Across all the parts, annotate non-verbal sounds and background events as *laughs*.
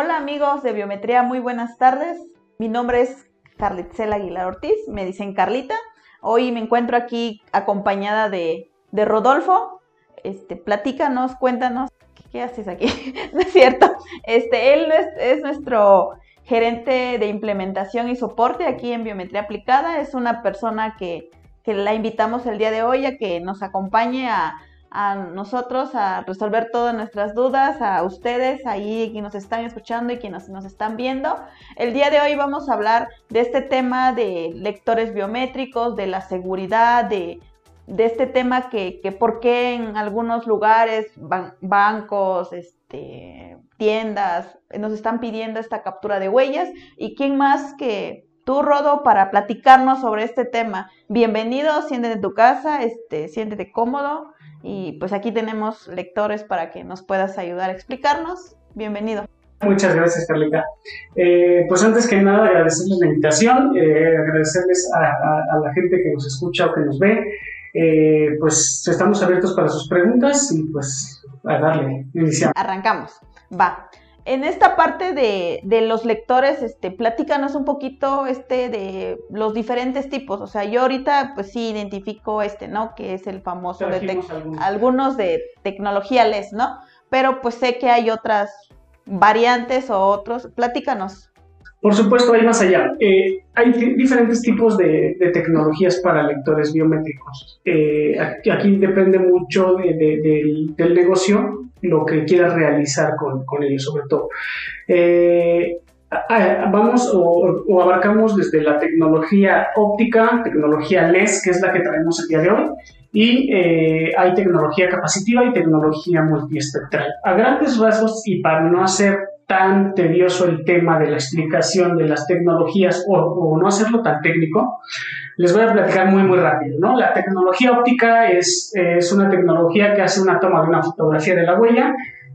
Hola amigos de Biometría, muy buenas tardes. Mi nombre es Carlitzela Aguilar Ortiz, me dicen Carlita. Hoy me encuentro aquí acompañada de, Rodolfo. Este, platícanos, cuéntanos, ¿qué, haces aquí? *laughs* no es cierto. Este, él es, nuestro gerente de implementación y soporte aquí en Biometría Aplicada. Es una persona que, que la invitamos el día de hoy a que nos acompañe a a nosotros a resolver todas nuestras dudas, a ustedes ahí que nos están escuchando y quienes nos están viendo. El día de hoy vamos a hablar de este tema de lectores biométricos, de la seguridad, de, este tema que, que por qué en algunos lugares, bancos, este, tiendas, nos están pidiendo esta captura de huellas y quién más que tú, Rodo, para platicarnos sobre este tema. Bienvenido, siéntete en tu casa, este, siéntete cómodo y pues aquí tenemos lectores para que nos puedas ayudar a explicarnos. Bienvenido. Muchas gracias, Carlita. Eh, pues antes que nada, agradecerles la invitación, eh, agradecerles a, la gente que nos escucha o que nos ve. Eh, pues estamos abiertos para sus preguntas y pues a darle, iniciamos. Arrancamos. Va en esta parte de, los lectores, este, platícanos un poquito este, de los diferentes tipos. O sea, yo ahorita pues sí identifico este, ¿no? Que es el famoso de algunos. de tecnología LES, ¿no? Pero pues sé que hay otras variantes o otros. Platícanos. Por supuesto, hay más allá. Eh, hay diferentes tipos de, tecnologías para lectores biométricos. Eh, aquí, depende mucho del negocio lo que quieras realizar con, con ellos, sobre todo. Eh, vamos o, abarcamos desde la tecnología óptica, tecnología LES, que es la que traemos el día de hoy, y eh, hay tecnología capacitiva y tecnología multiespectral. A grandes rasgos, y para no hacer tan tedioso el tema de la explicación de las tecnologías o, no hacerlo tan técnico, les voy a platicar muy, muy rápido. ¿no? La tecnología óptica es, es una tecnología que hace una toma de una fotografía de la huella.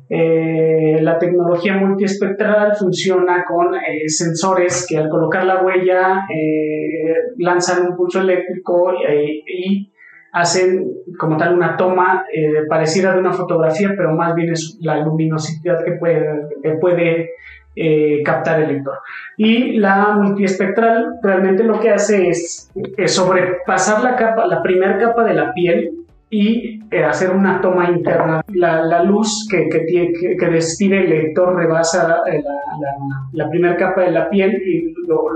Eh, la tecnología multiespectral funciona con eh, sensores que al colocar la huella eh, lanzan un pulso eléctrico y hacen como tal una toma eh, parecida de una fotografía, pero más bien es la luminosidad que puede, puede eh, captar el lector. Y la multiespectral realmente lo que hace es, sobrepasar la capa, la primera capa de la piel y eh, hacer una toma interna. La, luz que, que, que, que, destine el lector rebasa la, la, primera capa de la piel y lo,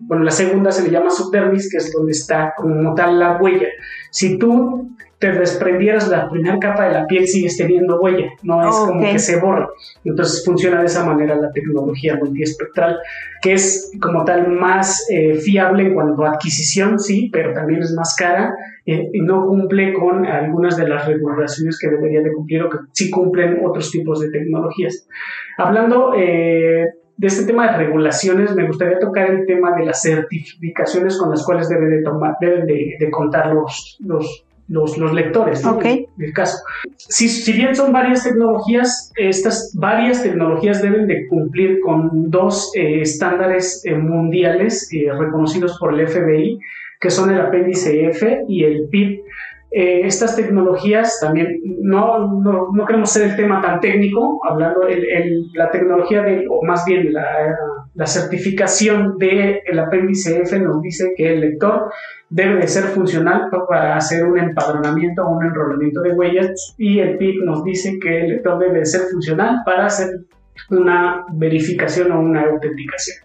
bueno, la segunda se le llama subdermis, que es donde está como tal la huella. Si tú te desprendieras la primera capa de la piel, sigues teniendo huella, no es como que se borra. Entonces funciona de esa manera la tecnología multiespectral, que es como tal más eh, fiable en cuanto a adquisición, sí, pero también es más cara eh, y no cumple con algunas de las regulaciones que debería de cumplir o que sí cumplen otros tipos de tecnologías. Hablando eh, de este tema de regulaciones, me gustaría tocar el tema de las certificaciones con las cuales deben de, tomar, deben de, contar los, los, los, lectores, ¿no? el caso. Si, si, bien son varias tecnologías, estas varias tecnologías deben de cumplir con dos eh, estándares eh, mundiales eh, reconocidos por el FBI, que son el apéndice F y el PIP. Eh, estas tecnologías también, no, no, no, queremos ser el tema tan técnico, hablando el, la tecnología de, o más bien la, la certificación del el apéndice F nos dice que el lector debe de ser funcional para hacer un empadronamiento o un enrolamiento de huellas y el PIC nos dice que el lector debe de ser funcional para hacer una verificación o una autenticación.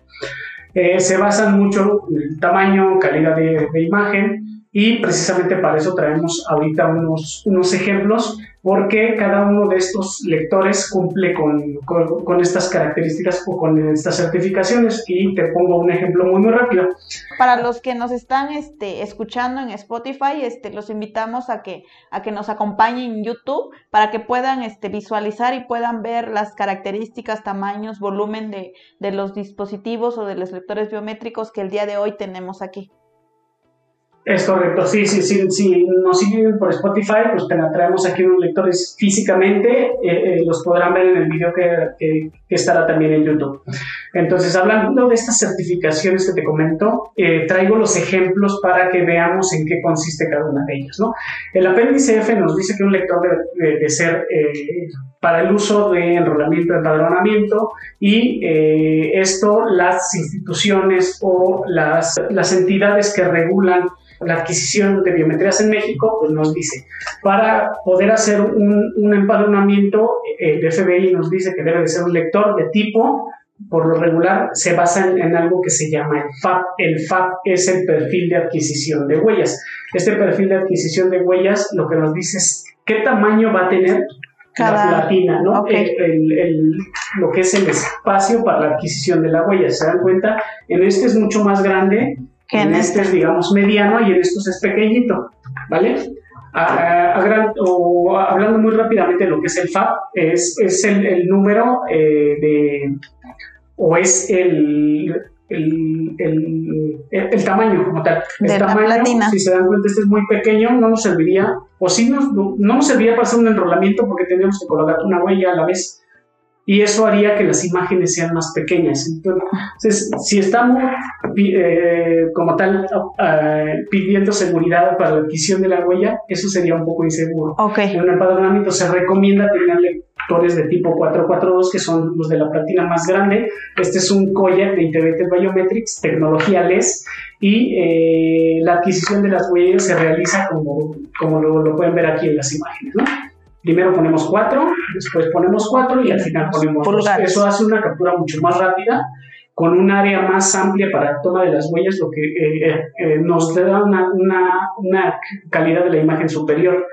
Eh, se basan mucho en el tamaño, calidad de, de imagen, y precisamente para eso traemos ahorita unos, unos ejemplos, porque cada uno de estos lectores cumple con, con, estas características o con estas certificaciones. Y te pongo un ejemplo muy, muy rápido. Para los que nos están este, escuchando en Spotify, este, los invitamos a que, a que nos acompañen en YouTube para que puedan este, visualizar y puedan ver las características, tamaños, volumen de, de los dispositivos o de los lectores biométricos que el día de hoy tenemos aquí. Es correcto, sí, sí, sí, si nos siguen por Spotify, pues te traemos aquí unos lectores físicamente, eh, eh, los podrán ver en el video que, que, estará también en YouTube. Entonces, hablando de estas certificaciones que te comento, eh, traigo los ejemplos para que veamos en qué consiste cada una de ellas. ¿no? El apéndice F nos dice que un lector debe de, ser eh, para el uso de enrolamiento, empadronamiento, y eh, esto las instituciones o las, las entidades que regulan la adquisición de biometrías en México, pues nos dice, para poder hacer un, un empadronamiento, el FBI nos dice que debe de ser un lector de tipo por lo regular se basa en, algo que se llama el FAP. El FAP es el perfil de adquisición de huellas. Este perfil de adquisición de huellas lo que nos dice es qué tamaño va a tener la platina, ¿no? lo que es el espacio para la adquisición de la huella. ¿Se dan cuenta? En este es mucho más grande, que en, este, es, digamos, mediano y en estos es pequeñito, ¿vale? hablando muy rápidamente de lo que es el FAP, es, es el, número eh, de o es el, el, el, tamaño como tal. El tamaño, si se dan cuenta, este es muy pequeño, no nos serviría, o sí nos, no nos serviría para hacer un enrolamiento porque tendríamos que colocar una huella a la vez y eso haría que las imágenes sean más pequeñas. Entonces, si estamos eh, como tal eh, pidiendo seguridad para la adquisición de la huella, eso sería un poco inseguro. En un empadronamiento se recomienda tener lectores de tipo 442, que son los de la platina más grande. Este es un Koyak de Integrated Biometrics, tecnología LES, y eh, la adquisición de las huellas se realiza como, como lo, lo pueden ver aquí en las imágenes. ¿no? Primero ponemos 4, después ponemos 4 y al final ponemos 2. Eso hace una captura mucho más rápida, con un área más amplia para la toma de las huellas, lo que eh, eh, eh, nos da una, una, una, calidad de la imagen superior.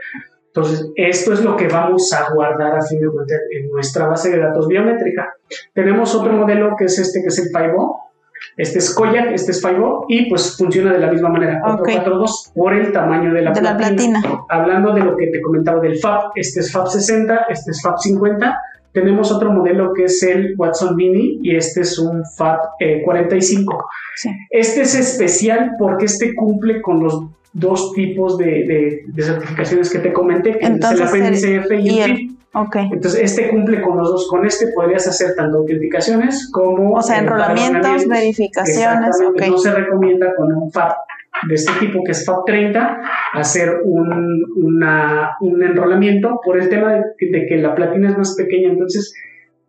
Entonces, esto es lo que vamos a guardar a fin de cuentas en nuestra base de datos biométrica. Tenemos otro modelo que es este, que es el 5 este es Koyak, este es Fibo y pues funciona de la misma manera, 442 por el tamaño de la, platina. Hablando de lo que te comentaba del FAB, este es FAB 60, este es FAB 50. Tenemos otro modelo que es el Watson Mini y este es un FAB 45. Eh, este es especial porque este cumple con los dos tipos de, certificaciones que te comenté, que es el APNCF y, y el Okay. Entonces, este cumple con los dos. Con este podrías hacer tanto autenticaciones como. O sea, enrolamientos, verificaciones. No se recomienda con un FAP de este tipo, que es FAP 30, hacer un, una, un enrolamiento por el tema de, de que la platina es más pequeña. Entonces,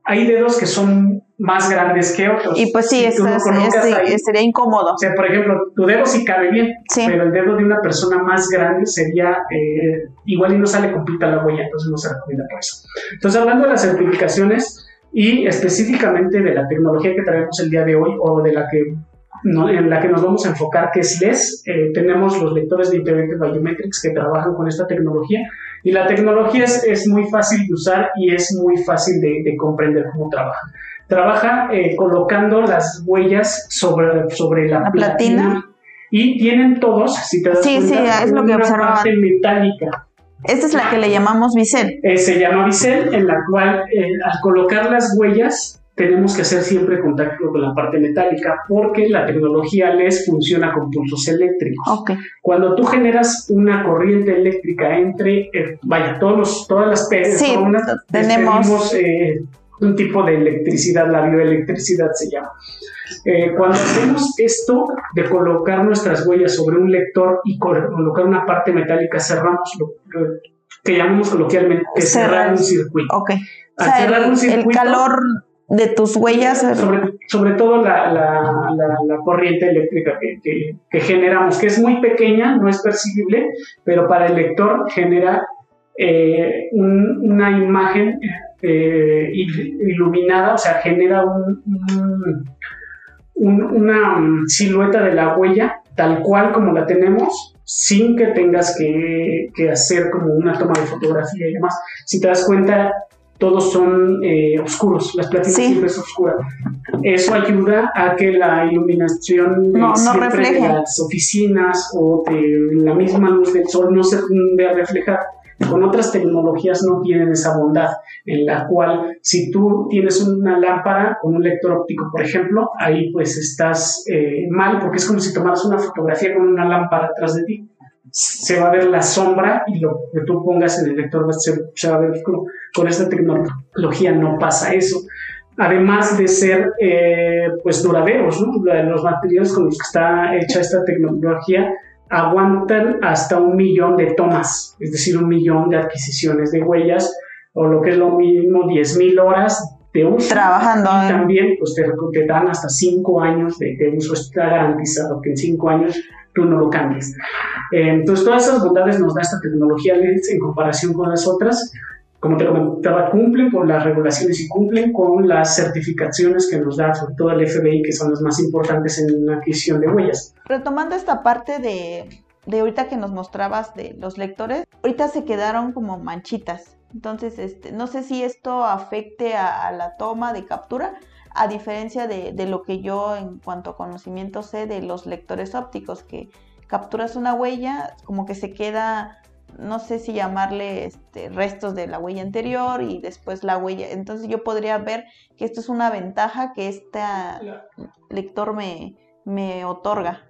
hay dedos que son más grandes que otros. Y pues sí, sería incómodo. O sea, por ejemplo, tu dedo sí cabe bien, pero el dedo de una persona más grande sería eh, igual y no sale completa la huella, entonces no se recomienda por eso. Entonces, hablando de las certificaciones y específicamente de la tecnología que traemos el día de hoy o de la que en la que nos vamos a enfocar, que es LES. Eh, tenemos los lectores de Integrated Biometrics que trabajan con esta tecnología y la tecnología es, es muy fácil de usar y es muy fácil de, de comprender cómo trabaja. Trabaja eh, colocando las huellas sobre, sobre la, platina. y tienen todos, si te das sí, cuenta, sí, es lo que una parte metálica. Esta es la que le llamamos bisel. Eh, se llama bisel, en la cual al colocar las huellas tenemos que hacer siempre contacto con la parte metálica porque la tecnología LES funciona con pulsos eléctricos. Cuando tú generas una corriente eléctrica entre, eh, vaya, todos los, todas las personas tenemos eh, un tipo de electricidad, la bioelectricidad se llama. Eh, cuando hacemos esto de colocar nuestras huellas sobre un lector y colocar una parte metálica, cerramos lo, que llamamos coloquialmente cerrar, un circuito. Okay. el calor de tus huellas. Sobre, todo la, corriente eléctrica que, generamos, que es muy pequeña, no es percibible, pero para el lector genera eh, una imagen eh, iluminada, o sea, genera una silueta de la huella tal cual como la tenemos, sin que tengas que, que hacer como una toma de fotografía y demás. Si te das cuenta, todos son eh, oscuros, las platinas siempre es oscura. Eso ayuda a que la iluminación no, de las oficinas o de la misma luz del sol no se vea reflejada. Con otras tecnologías no tienen esa bondad, en la cual si tú tienes una lámpara con un lector óptico, por ejemplo, ahí pues estás eh, mal porque es como si tomaras una fotografía con una lámpara atrás de ti se va a ver la sombra y lo que tú pongas en el lector se, va a ver Con esta tecnología no pasa eso. además de ser eh, pues duraderos, los materiales con los que está hecha esta tecnología aguantan hasta un millón de tomas, es decir, un millón de adquisiciones de huellas, o lo que es lo mismo, 10.000 horas de uso. Trabajando. Y también pues, te, dan hasta 5 años de, de, uso, está garantizado que en 5 años tú no lo cambies. Eh, entonces, todas esas bondades nos da esta tecnología en comparación con las otras. Como te comentaba, cumplen con las regulaciones y cumplen con las certificaciones que nos da, sobre todo el FBI, que son las más importantes en la adquisición de huellas. Retomando esta parte de, de ahorita que nos mostrabas de los lectores, ahorita se quedaron como manchitas. Entonces, este, no sé si esto afecte a, la toma de captura, a diferencia de, de, lo que yo en cuanto a conocimiento sé de los lectores ópticos, que capturas una huella, como que se queda, no sé si llamarle este, restos de la huella anterior y después la huella. Entonces yo podría ver que esto es una ventaja que este lector me, me otorga.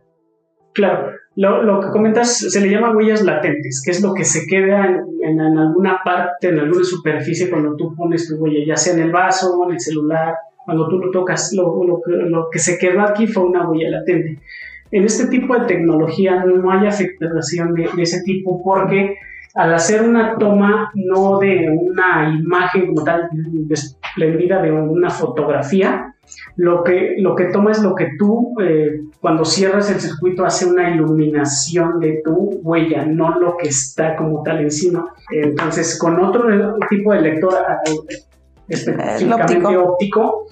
Claro, lo, que comentas se le llama huellas latentes, que es lo que se queda en, en, alguna parte, en alguna superficie cuando tú pones tu huella, ya sea en el vaso, en el celular, cuando tú lo tocas, lo, lo, lo que se quedó aquí fue una huella latente. En este tipo de tecnología no hay afectación de, ese tipo porque al hacer una toma no de una imagen como tal esplendida de una fotografía, lo que, lo que toma es lo que tú, eh, cuando cierras el circuito, hace una iluminación de tu huella, no lo que está como tal encima. Entonces, con otro tipo de lector específicamente óptico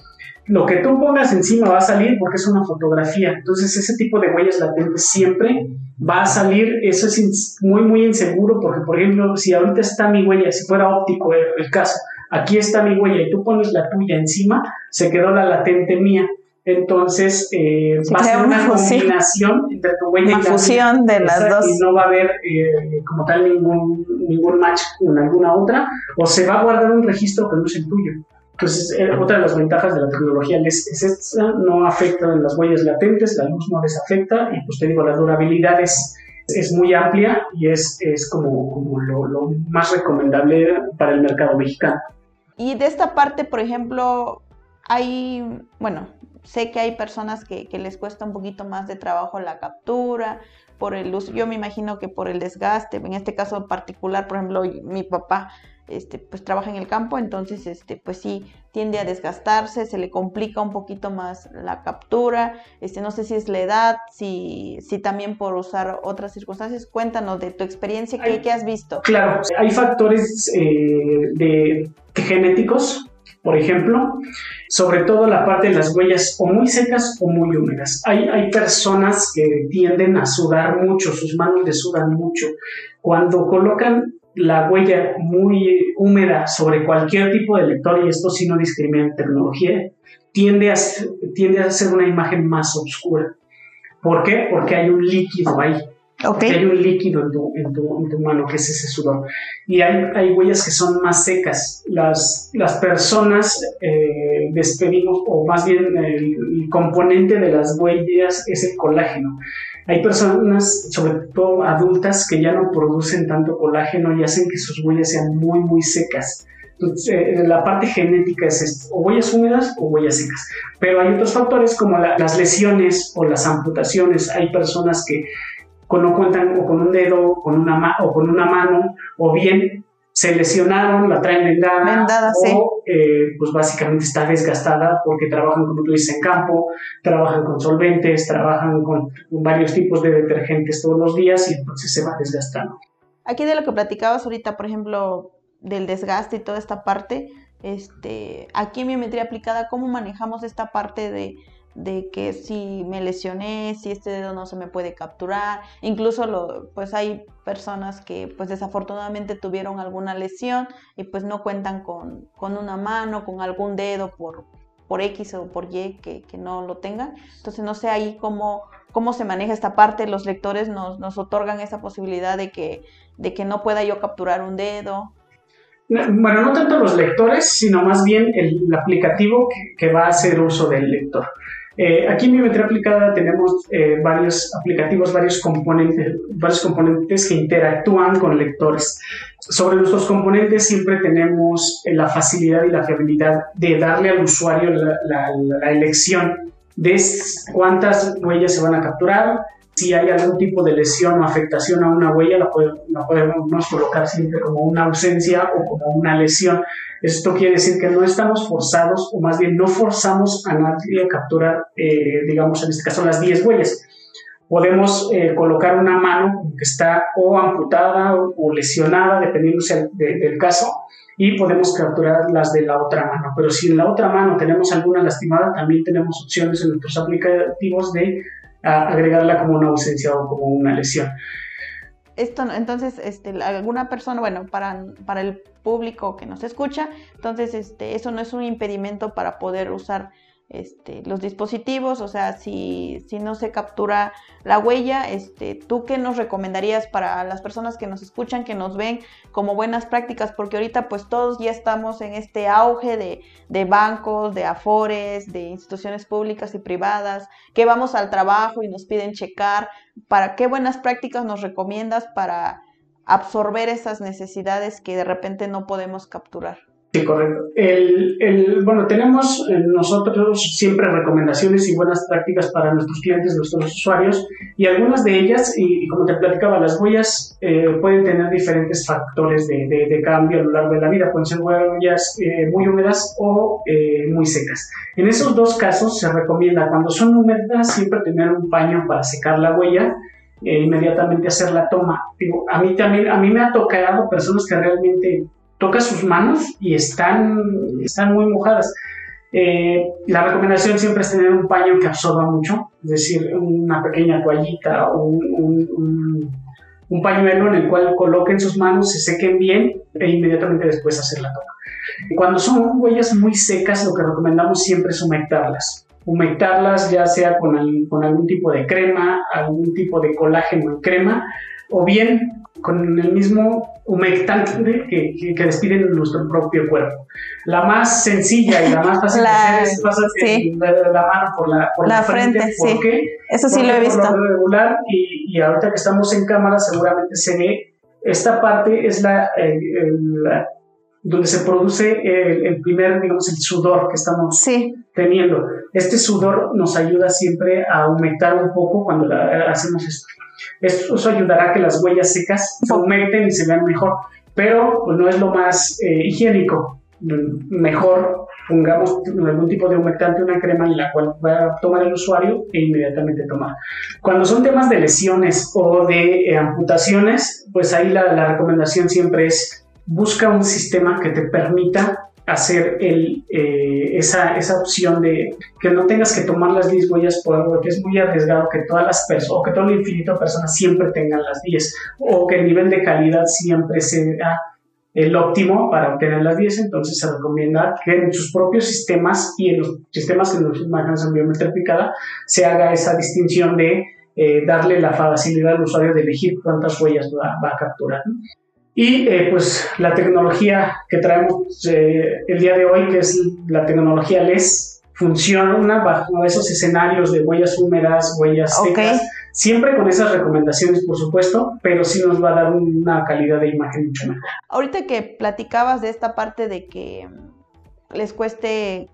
lo que tú pongas encima va a salir porque es una fotografía. Entonces ese tipo de huellas latentes siempre va a salir. Eso es muy, muy inseguro porque, por ejemplo, si ahorita está mi huella, si fuera óptico el, caso, aquí está mi huella y tú pones la tuya encima, se quedó la latente mía. Entonces eh, va a ser una, combinación entre tu huella y la fusión de las dos. Y no va a haber eh, como tal ningún, ningún match con alguna otra, o se va a guardar un registro que no es el tuyo. Entonces, eh, otra de las ventajas de la tecnología es, es esta, no afecta las huellas latentes, la luz no les afecta y pues te digo, la durabilidad es, es muy amplia y es, es como, como lo, lo, más recomendable para el mercado mexicano. Y de esta parte, por ejemplo, hay, bueno, sé que hay personas que, que les cuesta un poquito más de trabajo la captura, por el uso, yo me imagino que por el desgaste, en este caso particular, por ejemplo, mi papá este, pues trabaja en el campo, entonces este, pues sí tiende a desgastarse, se le complica un poquito más la captura, este, no sé si es la edad, si, si también por usar otras circunstancias, cuéntanos de tu experiencia, ¿qué, has visto? Claro, hay factores eh, de, genéticos, por ejemplo, sobre todo la parte de las huellas o muy secas o muy húmedas. Hay, hay personas que tienden a sudar mucho, sus manos le sudan mucho. Cuando colocan la huella muy húmeda sobre cualquier tipo de lector, y esto sí no discrimina en tecnología, tiende a, tiende a ser una imagen más oscura. ¿Por qué? Porque hay un líquido ahí. Okay. Hay un líquido en tu, en, tu, en tu, mano, que es ese sudor. Y hay, hay huellas que son más secas. Las, las personas eh, despedimos, o más bien el, el componente de las huellas es el colágeno. Hay personas, sobre todo adultas, que ya no producen tanto colágeno y hacen que sus huellas sean muy, muy secas. Entonces, eh, la parte genética es esto, o huellas húmedas o huellas secas. Pero hay otros factores como las lesiones o las amputaciones. Hay personas que no cuentan o con un dedo con una o con una mano, o bien se lesionaron, la traen vendada, o eh, pues básicamente está desgastada porque trabajan, como tú dices, en campo, trabajan con solventes, trabajan con varios tipos de detergentes todos los días y entonces se va desgastando. Aquí de lo que platicabas ahorita, por ejemplo, del desgaste y toda esta parte, este, aquí en biometría aplicada, ¿cómo manejamos esta parte de de que si me lesioné, si este dedo no se me puede capturar, incluso pues hay personas que pues desafortunadamente tuvieron alguna lesión y pues no cuentan con, con una mano, con algún dedo por, por X o por Y que, que, no lo tengan. Entonces no sé ahí cómo, cómo se maneja esta parte, los lectores nos, nos otorgan esa posibilidad de que, de que no pueda yo capturar un dedo. Bueno, no tanto los lectores, sino más bien el, aplicativo que va a hacer uso del lector. Eh, aquí en biometría aplicada tenemos eh, varios aplicativos, varios componentes, varios componentes que interactúan con lectores. Sobre nuestros componentes siempre tenemos la facilidad y la fiabilidad de darle al usuario la elección de cuántas huellas se van a capturar, si hay algún tipo de lesión o afectación a una huella, la, podemos colocar siempre como una ausencia o como una lesión. Esto quiere decir que no estamos forzados, o más bien no forzamos a nadie a capturar, eh, digamos, en este caso, las 10 huellas. Podemos eh, colocar una mano que está o amputada o, lesionada, dependiendo del caso, y podemos capturar las de la otra mano. Pero si en la otra mano tenemos alguna lastimada, también tenemos opciones en nuestros aplicativos de agregarla como una ausencia o como una lesión. Esto, entonces, este, alguna persona, bueno, para, para el público que nos escucha, entonces, este, eso no es un impedimento para poder usar este, los dispositivos, o sea, si, si, no se captura la huella, este, ¿tú qué nos recomendarías para las personas que nos escuchan, que nos ven como buenas prácticas? Porque ahorita pues todos ya estamos en este auge de, de bancos, de afores, de instituciones públicas y privadas, que vamos al trabajo y nos piden checar, ¿para qué buenas prácticas nos recomiendas para absorber esas necesidades que de repente no podemos capturar? Sí, correcto. El, el, bueno, tenemos eh, nosotros siempre recomendaciones y buenas prácticas para nuestros clientes, nuestros usuarios, y algunas de ellas, y, como te platicaba, las huellas eh, pueden tener diferentes factores de, de, cambio a lo largo de la vida. Pueden ser huellas eh, muy húmedas o muy secas. En esos dos casos se recomienda, cuando son húmedas, siempre tener un paño para secar la huella. E inmediatamente hacer la toma. Digo, a mí también, a mí me ha tocado personas que realmente toca sus manos y están, están muy mojadas. Eh, la recomendación siempre es tener un paño que absorba mucho, es decir, una pequeña toallita o un, un, pañuelo en el cual coloquen sus manos, se sequen bien e inmediatamente después hacer la toma. Cuando son huellas muy secas, lo que recomendamos siempre es humectarlas. Humectarlas ya sea con, con algún tipo de crema, algún tipo de colágeno en crema, o bien con el mismo humectante que, que, despiden nuestro propio cuerpo. La más sencilla y la más fácil de *laughs* hacer es pasar la, mano por la, por la, frente. ¿Por qué? Eso sí lo he visto. regular y, y, ahorita que estamos en cámara seguramente se ve, esta parte es la, donde se produce el, primer, digamos, el sudor que estamos teniendo. Este sudor nos ayuda siempre a humectar un poco cuando hacemos esto. Eso ayudará a que las huellas secas se aumenten y se vean mejor, pero pues, no es lo más eh, higiénico. Mejor pongamos algún tipo de humectante, una crema en la cual va a tomar el usuario e inmediatamente tomar. Cuando son temas de lesiones o de eh, amputaciones, pues ahí la, la recomendación siempre es busca un sistema que te permita hacer eh, esa, opción de que no tengas que tomar las 10 huellas por algo, que es muy arriesgado que todas las personas, o que todo el infinito de personas siempre tengan las 10, o que el nivel de calidad siempre sea el óptimo para obtener las 10, entonces se recomienda que en sus propios sistemas y en los sistemas que nos manejamos en biometría aplicada se haga esa distinción de eh, darle la facilidad al usuario de elegir cuántas huellas va a capturar. Y eh, pues la tecnología que traemos eh, el día de hoy, que es la tecnología LES, funciona bajo esos escenarios de huellas húmedas, huellas secas, siempre con esas recomendaciones, por supuesto, pero sí nos va a dar una calidad de imagen mucho mejor. Ahorita que platicabas de esta parte de que les cueste,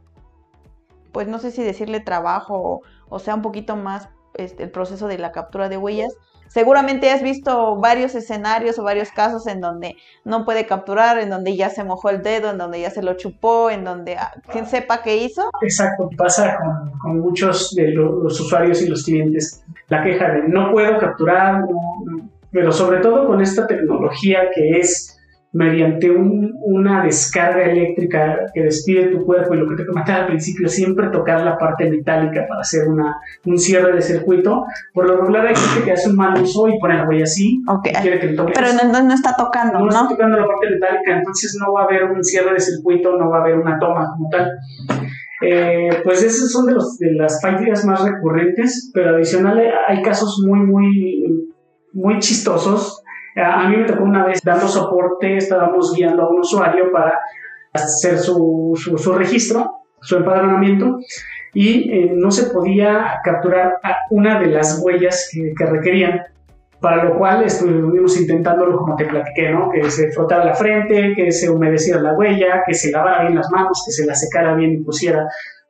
pues no sé si decirle trabajo o, sea un poquito más este, el proceso de la captura de huellas, Seguramente has visto varios escenarios o varios casos en donde no puede capturar, en donde ya se mojó el dedo, en donde ya se lo chupó, en donde ah, quien sepa qué hizo. Exacto, pasa con, muchos de los, usuarios y los clientes. La queja de no puedo capturar, pero sobre todo con esta tecnología que es mediante una descarga eléctrica que despide tu cuerpo y lo que te comentaba al principio, siempre tocar la parte metálica para hacer una, un cierre de circuito. Por lo regular hay gente que hace un mal uso y pone la huella así. Quiere que le toque Pero no, está tocando, ¿no? No está tocando la parte metálica, entonces no va a haber un cierre de circuito, no va a haber una toma como tal. Eh, pues esas son de, los, de las fallas más recurrentes, pero adicional hay casos muy, muy, muy chistosos a mí me tocó una vez dando soporte, estábamos guiando a un usuario para hacer su, su, registro, su empadronamiento, y eh, no se podía capturar una de las huellas que, requerían, para lo cual estuvimos intentándolo como te platiqué, ¿no? que se frotara la frente, que se humedeciera la huella, que se lavara bien las manos, que se la secara bien y pusiera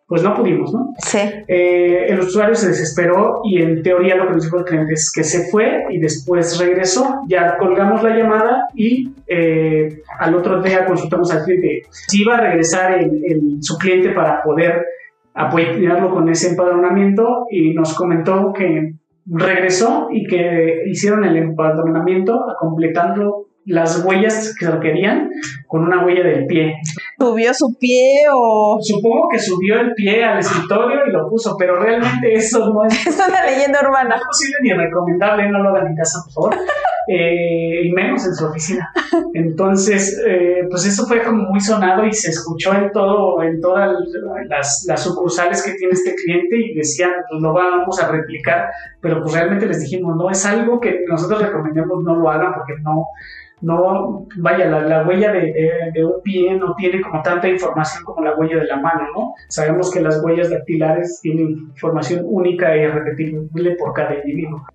pues no pudimos, ¿no? Sí. Eh, el usuario se desesperó y en teoría lo que nos dijo el cliente es que se fue y después regresó. Ya colgamos la llamada y eh, al otro día consultamos al cliente si iba a regresar el, su cliente para poder apoyarlo con ese empadronamiento y nos comentó que regresó y que hicieron el empadronamiento completando las huellas que requerían con una huella del pie. ¿Subió su pie o...? Supongo que subió el pie al escritorio y lo puso, pero realmente eso no es... Es una leyenda urbana. No es posible ni recomendable, no lo hagan en casa, por favor. Eh, y menos en su oficina. Entonces, eh, pues eso fue como muy sonado y se escuchó en todo, en todas las, las sucursales que tiene este cliente y decían, pues lo vamos a replicar, pero pues realmente les dijimos, no, es algo que nosotros recomendamos no lo hagan porque no, no, vaya, la, huella de, un pie no tiene como tanta información como la huella de la mano, ¿no? Sabemos que las huellas dactilares tienen información única e irrepetible por cada individuo.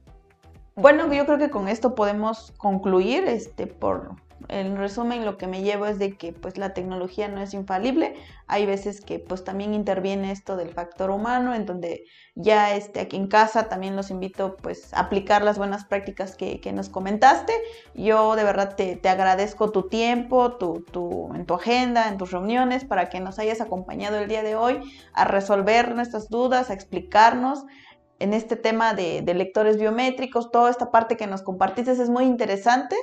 Bueno, yo creo que con esto podemos concluir, este, por en resumen lo que me llevo es de que pues la tecnología no es infalible, hay veces que pues también interviene esto del factor humano, en donde ya este, aquí en casa también los invito pues a aplicar las buenas prácticas que, nos comentaste, yo de verdad te, agradezco tu tiempo, tu, tu, en tu agenda, en tus reuniones, para que nos hayas acompañado el día de hoy a resolver nuestras dudas, a explicarnos en este tema de, lectores biométricos, toda esta parte que nos compartiste es muy interesante.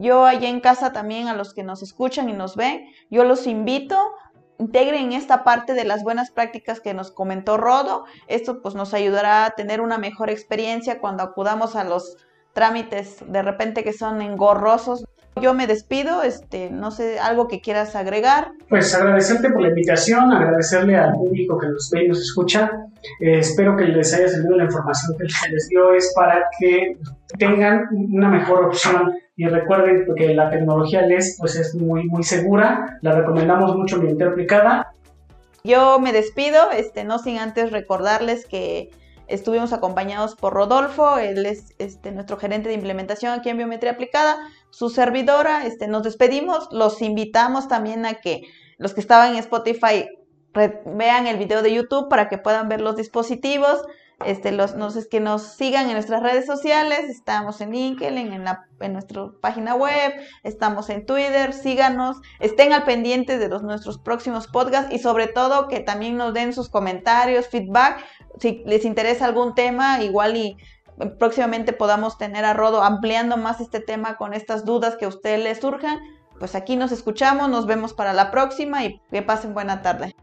Yo allá en casa también a los que nos escuchan y nos ven, yo los invito integren esta parte de las buenas prácticas que nos comentó Rodo. Esto pues nos ayudará a tener una mejor experiencia cuando acudamos a los trámites de repente que son engorrosos. Yo me despido, este, no sé, algo que quieras agregar. Pues agradecerte por la invitación, agradecerle al público que nos ve y nos escucha. Eh, espero que les haya servido la información que *laughs* les dio, es para que tengan una mejor opción y recuerden que la tecnología LES pues es muy muy segura, la recomendamos mucho bien aplicada. Yo me despido, este, no sin antes recordarles que Estuvimos acompañados por Rodolfo, él es este, nuestro gerente de implementación aquí en Biometría Aplicada, su servidora. Este, nos despedimos, los invitamos también a que los que estaban en Spotify vean el video de YouTube para que puedan ver los dispositivos. Este, los, no sé, que nos sigan en nuestras redes sociales, estamos en LinkedIn, en, la, en nuestra página web, estamos en Twitter, síganos, estén al pendiente de los, nuestros próximos podcasts y sobre todo que también nos den sus comentarios, feedback, si les interesa algún tema, igual y próximamente podamos tener a Rodo ampliando más este tema con estas dudas que a ustedes les surjan, pues aquí nos escuchamos, nos vemos para la próxima y que pasen buena tarde.